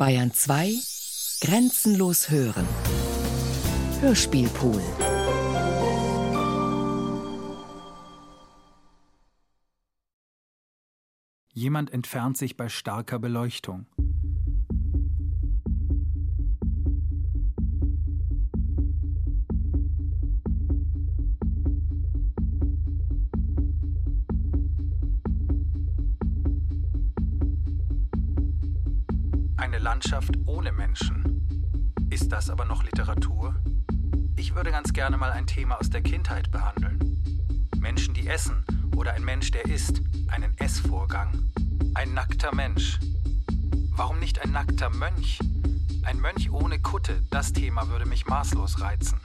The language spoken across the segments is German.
Bayern 2 Grenzenlos hören. Hörspielpool. Jemand entfernt sich bei starker Beleuchtung. Landschaft ohne Menschen. Ist das aber noch Literatur? Ich würde ganz gerne mal ein Thema aus der Kindheit behandeln. Menschen, die essen oder ein Mensch, der isst, einen Essvorgang. Ein nackter Mensch. Warum nicht ein nackter Mönch? Ein Mönch ohne Kutte, das Thema würde mich maßlos reizen.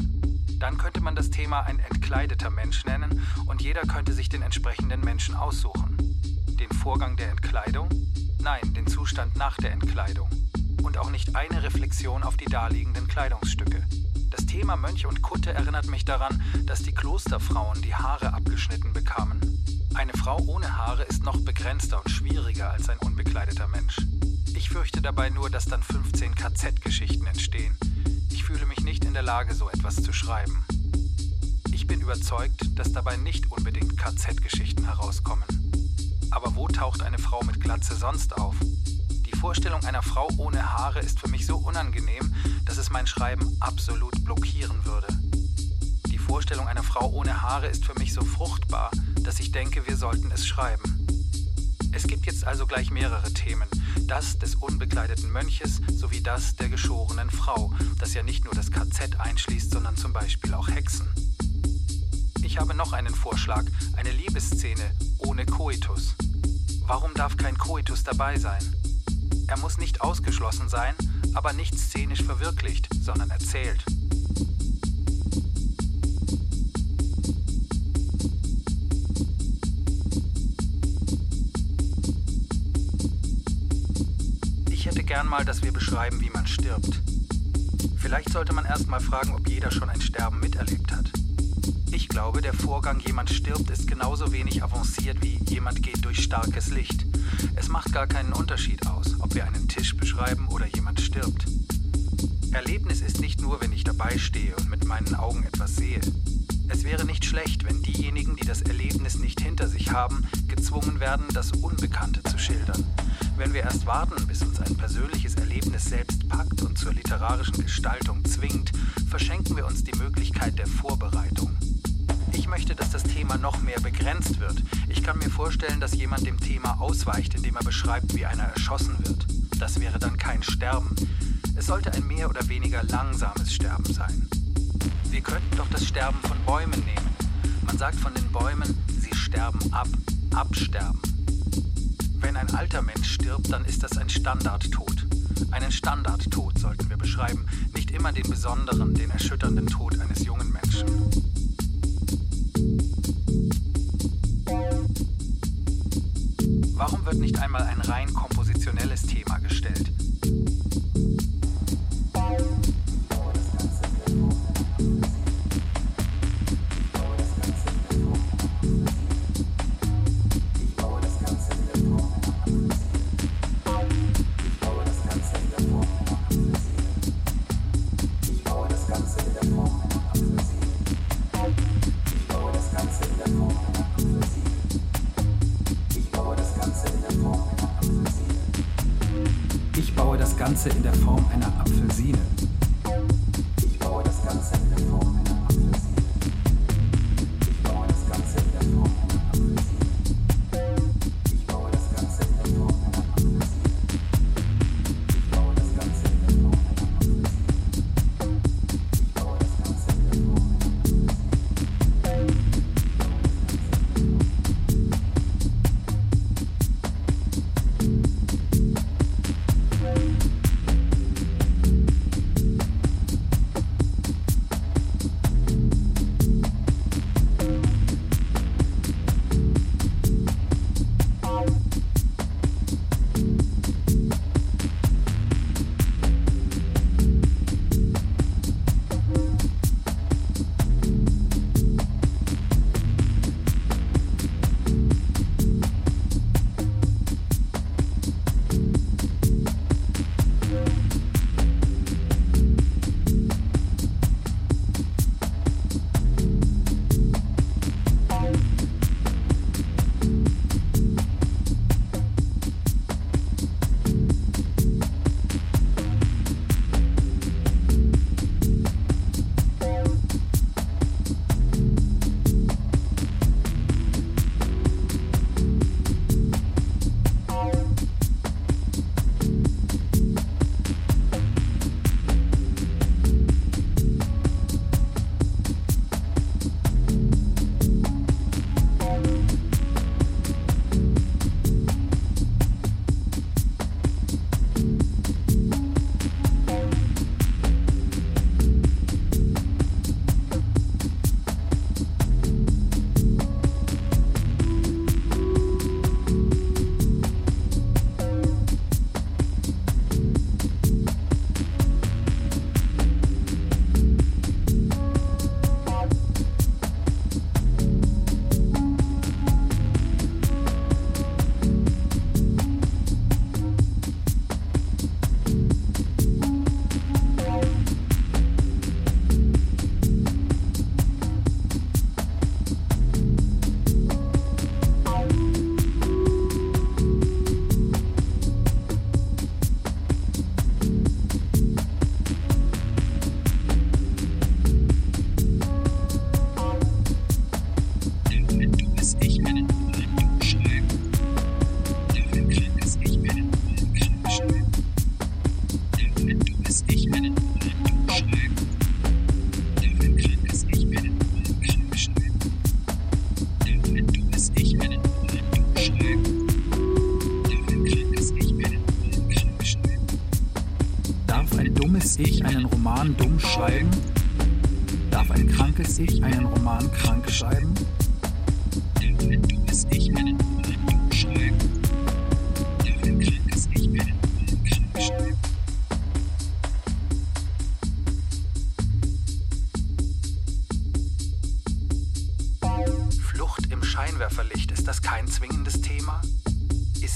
Dann könnte man das Thema ein entkleideter Mensch nennen und jeder könnte sich den entsprechenden Menschen aussuchen. Den Vorgang der Entkleidung? Nein, den Zustand nach der Entkleidung. Und auch nicht eine Reflexion auf die daliegenden Kleidungsstücke. Das Thema Mönch und Kutte erinnert mich daran, dass die Klosterfrauen die Haare abgeschnitten bekamen. Eine Frau ohne Haare ist noch begrenzter und schwieriger als ein unbekleideter Mensch. Ich fürchte dabei nur, dass dann 15 KZ-Geschichten entstehen. Ich fühle mich nicht in der Lage, so etwas zu schreiben. Ich bin überzeugt, dass dabei nicht unbedingt KZ-Geschichten herauskommen. Aber wo taucht eine Frau mit Glatze sonst auf? Die Vorstellung einer Frau ohne Haare ist für mich so unangenehm, dass es mein Schreiben absolut blockieren würde. Die Vorstellung einer Frau ohne Haare ist für mich so fruchtbar, dass ich denke, wir sollten es schreiben. Es gibt jetzt also gleich mehrere Themen. Das des unbekleideten Mönches sowie das der geschorenen Frau, das ja nicht nur das KZ einschließt, sondern zum Beispiel auch Hexen. Ich habe noch einen Vorschlag, eine Liebesszene ohne Koitus. Warum darf kein Koitus dabei sein? Er muss nicht ausgeschlossen sein, aber nicht szenisch verwirklicht, sondern erzählt. Ich hätte gern mal, dass wir beschreiben, wie man stirbt. Vielleicht sollte man erst mal fragen, ob jeder schon ein Sterben miterlebt hat. Ich glaube, der Vorgang, jemand stirbt, ist genauso wenig avanciert wie jemand geht durch starkes Licht. Es macht gar keinen Unterschied aus, ob wir einen Tisch beschreiben oder jemand stirbt. Erlebnis ist nicht nur, wenn ich dabei stehe und mit meinen Augen etwas sehe. Es wäre nicht schlecht, wenn diejenigen, die das Erlebnis nicht hinter sich haben, gezwungen werden, das Unbekannte zu schildern. Wenn wir erst warten, bis uns ein persönliches Erlebnis selbst packt und zur literarischen Gestaltung zwingt, verschenken wir uns die Möglichkeit der Vorbereitung. Ich möchte, dass das Thema noch mehr begrenzt wird. Ich kann mir vorstellen, dass jemand dem Thema ausweicht, indem er beschreibt, wie einer erschossen wird. Das wäre dann kein Sterben. Es sollte ein mehr oder weniger langsames Sterben sein. Wir könnten doch das Sterben von Bäumen nehmen. Man sagt von den Bäumen, sie sterben ab, absterben. Wenn ein alter Mensch stirbt, dann ist das ein Standardtod. Einen Standardtod sollten wir beschreiben, nicht immer den besonderen, den erschütternden Tod eines jungen Menschen. Einmal ein rein Ganze in der Form einer Apfelsine.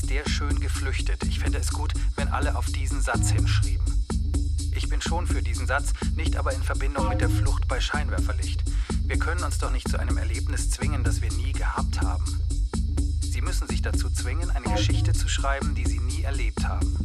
sehr schön geflüchtet. Ich fände es gut, wenn alle auf diesen Satz hinschrieben. Ich bin schon für diesen Satz, nicht aber in Verbindung mit der Flucht bei Scheinwerferlicht. Wir können uns doch nicht zu einem Erlebnis zwingen, das wir nie gehabt haben. Sie müssen sich dazu zwingen, eine Geschichte zu schreiben, die Sie nie erlebt haben.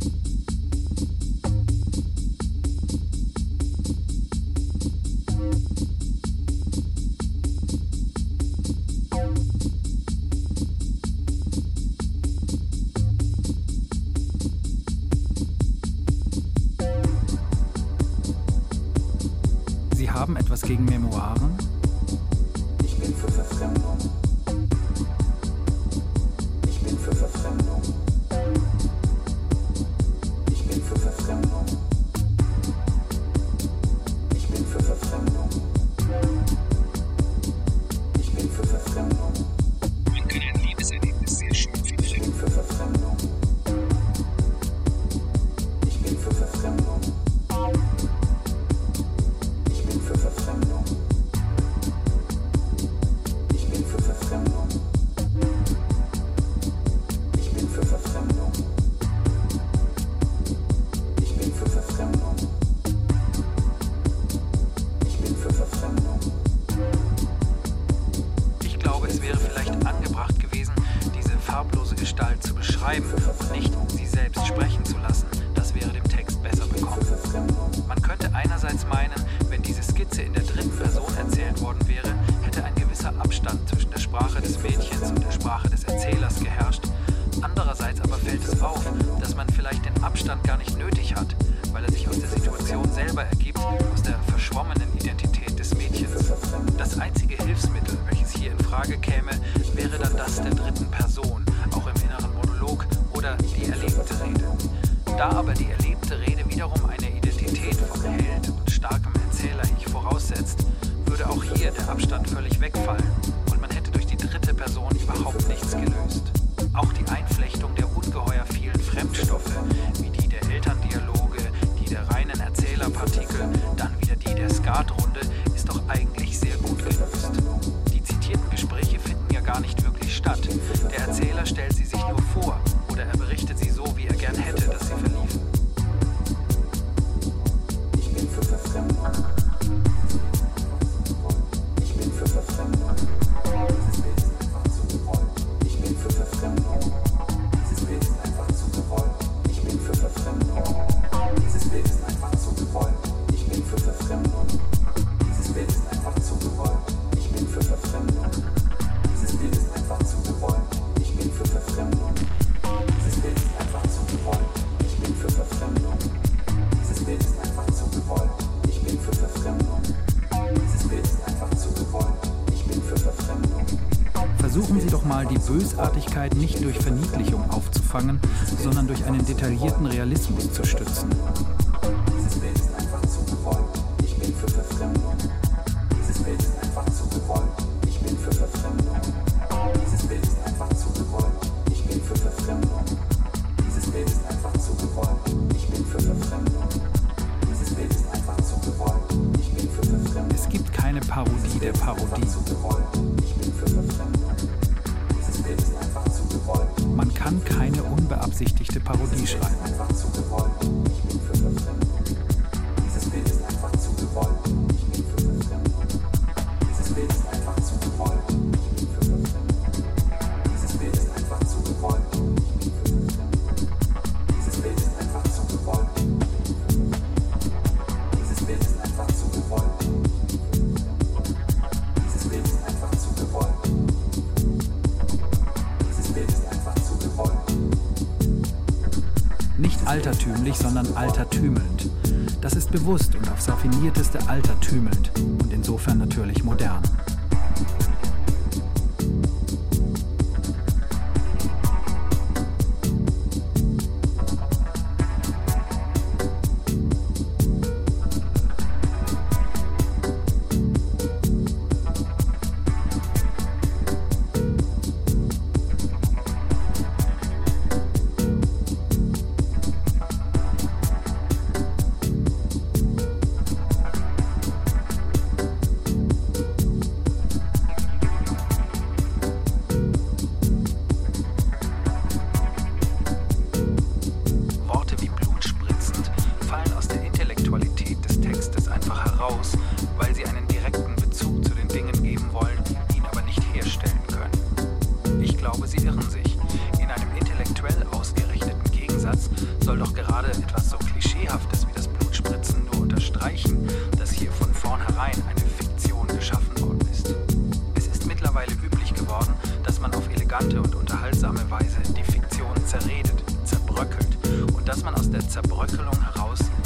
einzufangen, sondern durch einen detaillierten Realismus zu stützen. beabsichtigte Parodie schreiben. Sondern altertümelnd. Das ist bewusst und aufs raffinierteste altertümelnd und insofern natürlich modern.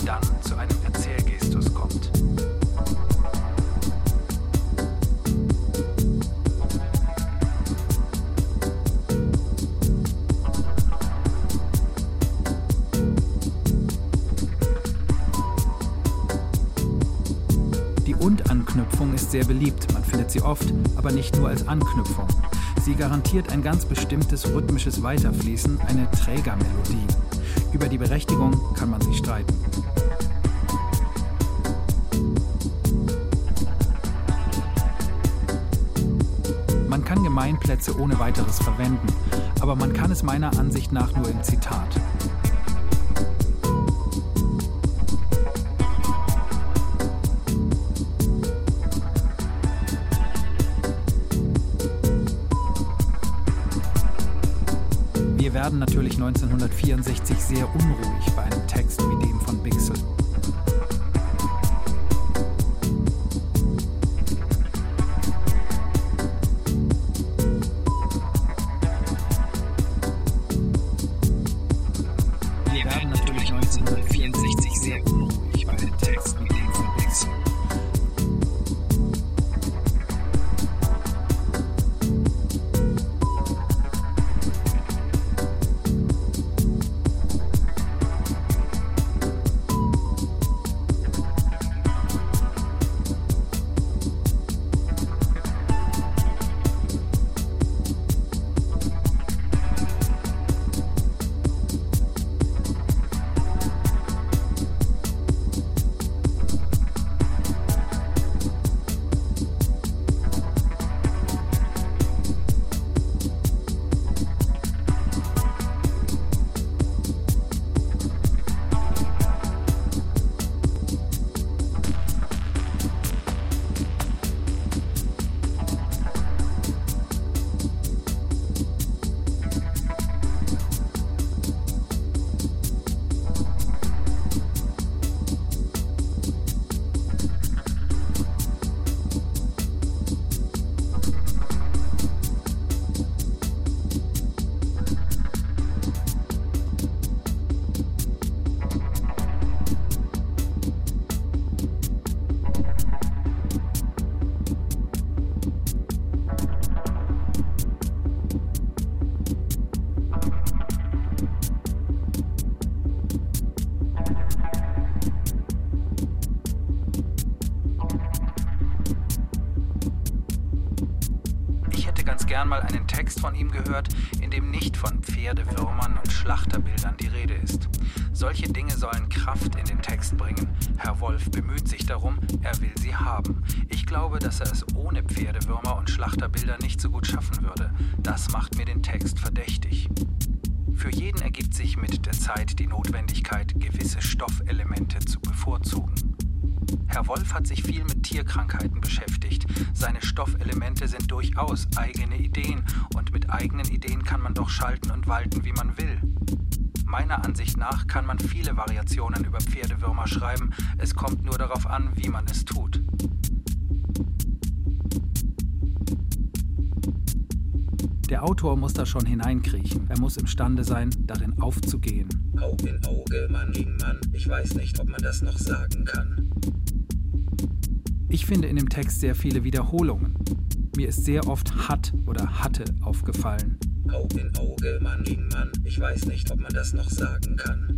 Dann zu einem Erzählgestus kommt. Die Und-Anknüpfung ist sehr beliebt. Man findet sie oft, aber nicht nur als Anknüpfung. Sie garantiert ein ganz bestimmtes rhythmisches Weiterfließen, eine Trägermelodie. Über die Berechtigung kann man sich streiten. Gemeinplätze ohne weiteres verwenden, aber man kann es meiner Ansicht nach nur im Zitat. Wir werden natürlich 1964 sehr unruhig bei einem Text wie dem von Bixel. Gern mal einen Text von ihm gehört, in dem nicht von Pferdewürmern und Schlachterbildern die Rede ist. Solche Dinge sollen Kraft in den Text bringen. Herr Wolf bemüht sich darum, er will sie haben. Ich glaube, dass er es ohne Pferdewürmer und Schlachterbilder nicht so gut schaffen würde. Das macht mir den Text verdächtig. Für jeden ergibt sich mit der Zeit die Notwendigkeit, gewisse Stoffelemente zu bevorzugen. Herr Wolf hat sich viel mit Tierkrankheiten beschäftigt. Seine Stoffelemente sind durchaus eigene Ideen und mit eigenen Ideen kann man doch schalten und walten, wie man will. Meiner Ansicht nach kann man viele Variationen über Pferdewürmer schreiben, es kommt nur darauf an, wie man es tut. Der Autor muss da schon hineinkriechen. Er muss imstande sein, darin aufzugehen. Auge in Auge, Mann gegen Mann. Ich weiß nicht, ob man das noch sagen kann. Ich finde in dem Text sehr viele Wiederholungen. Mir ist sehr oft hat oder hatte aufgefallen. Auge in Auge, Mann gegen Mann. Ich weiß nicht, ob man das noch sagen kann.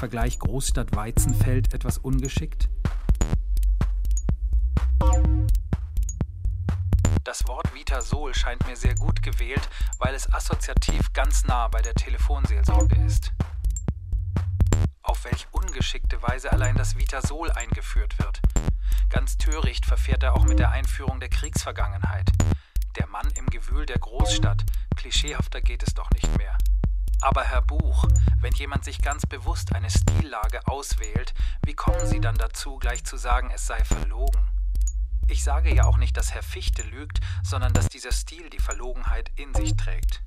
Vergleich Großstadt-Weizenfeld etwas ungeschickt? Das Wort Vitasol scheint mir sehr gut gewählt, weil es assoziativ ganz nah bei der Telefonseelsorge ist. Auf welch ungeschickte Weise allein das Vitasol eingeführt wird. Ganz töricht verfährt er auch mit der Einführung der Kriegsvergangenheit. Der Mann im Gewühl der Großstadt, klischeehafter geht es doch nicht mehr. Aber Herr Buch, wenn jemand sich ganz bewusst eine Stillage auswählt, wie kommen Sie dann dazu, gleich zu sagen, es sei verlogen? Ich sage ja auch nicht, dass Herr Fichte lügt, sondern dass dieser Stil die Verlogenheit in sich trägt.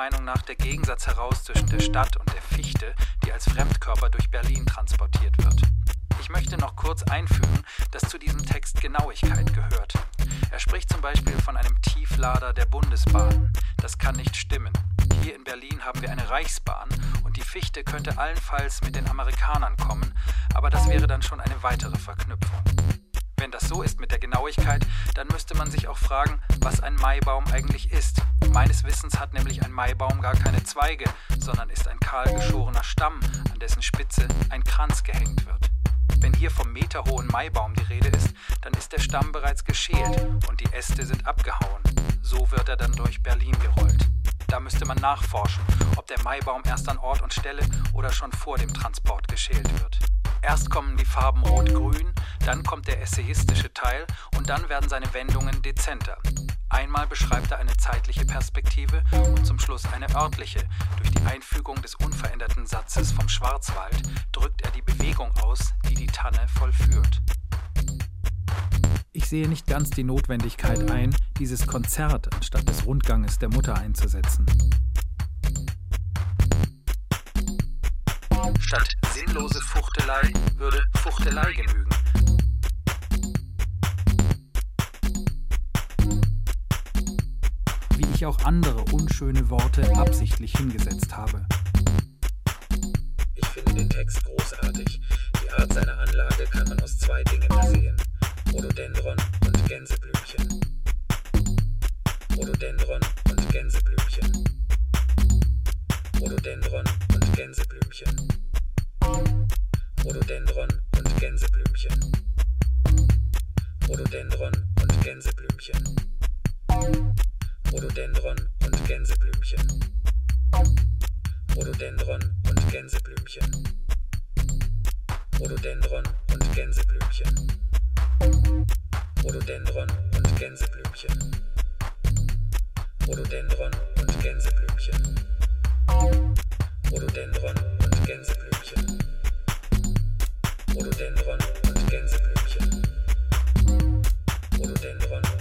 Meinung nach der Gegensatz heraus zwischen der Stadt und der Fichte, die als Fremdkörper durch Berlin transportiert wird. Ich möchte noch kurz einfügen, dass zu diesem Text Genauigkeit gehört. Er spricht zum Beispiel von einem Tieflader der Bundesbahn. Das kann nicht stimmen. Hier in Berlin haben wir eine Reichsbahn und die Fichte könnte allenfalls mit den Amerikanern kommen, aber das wäre dann schon eine weitere Verknüpfung. Wenn das so ist mit der Genauigkeit, dann müsste man sich auch fragen, was ein Maibaum eigentlich ist. Meines Wissens hat nämlich ein Maibaum gar keine Zweige, sondern ist ein kahl geschorener Stamm, an dessen Spitze ein Kranz gehängt wird. Wenn hier vom meterhohen Maibaum die Rede ist, dann ist der Stamm bereits geschält und die Äste sind abgehauen. So wird er dann durch Berlin gerollt. Da müsste man nachforschen, ob der Maibaum erst an Ort und Stelle oder schon vor dem Transport geschält wird. Erst kommen die Farben Rot-Grün, dann kommt der essayistische Teil und dann werden seine Wendungen dezenter. Einmal beschreibt er eine zeitliche Perspektive und zum Schluss eine örtliche. Durch die Einfügung des unveränderten Satzes vom Schwarzwald drückt er die Bewegung aus, die die Tanne vollführt. Sehe nicht ganz die Notwendigkeit ein, dieses Konzert anstatt des Rundganges der Mutter einzusetzen. Statt sinnlose Fuchtelei würde Fuchtelei genügen. Wie ich auch andere unschöne Worte absichtlich hingesetzt habe. Ich finde den Text großartig. Die Art seiner Anlage kann man aus zwei Dingen ersehen. Rhododendron und Gänseblümchen. Rhododendron und Gänseblümchen. Rhododendron und Gänseblümchen. Rhododendron und Gänseblümchen. Rhododendron und Gänseblümchen. Rhododendron und Gänseblümchen. Rhododendron und Gänseblümchen. Rhododendron und Gänseblümchen. Rhododendron und Gänseblümchen. Rhododendron und Gänseblümchen. Rhododendron und Gänseblümchen. Rhododendron und Gänseblümchen. Rhododendron und Gänseblümchen.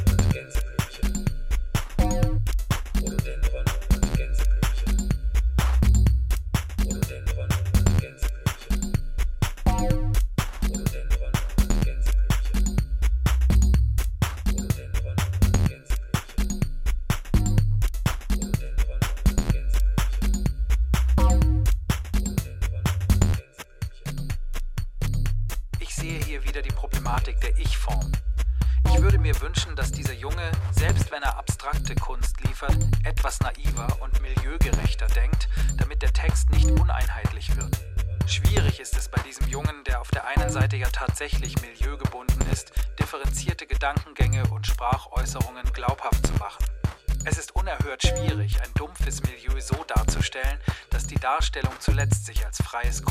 Er abstrakte Kunst liefert, etwas naiver und milieugerechter denkt, damit der Text nicht uneinheitlich wird. Schwierig ist es bei diesem Jungen, der auf der einen Seite ja tatsächlich milieugebunden ist, differenzierte Gedankengänge und Sprachäußerungen glaubhaft zu machen. Es ist unerhört schwierig, ein dumpfes Milieu so darzustellen, dass die Darstellung zuletzt sich als freies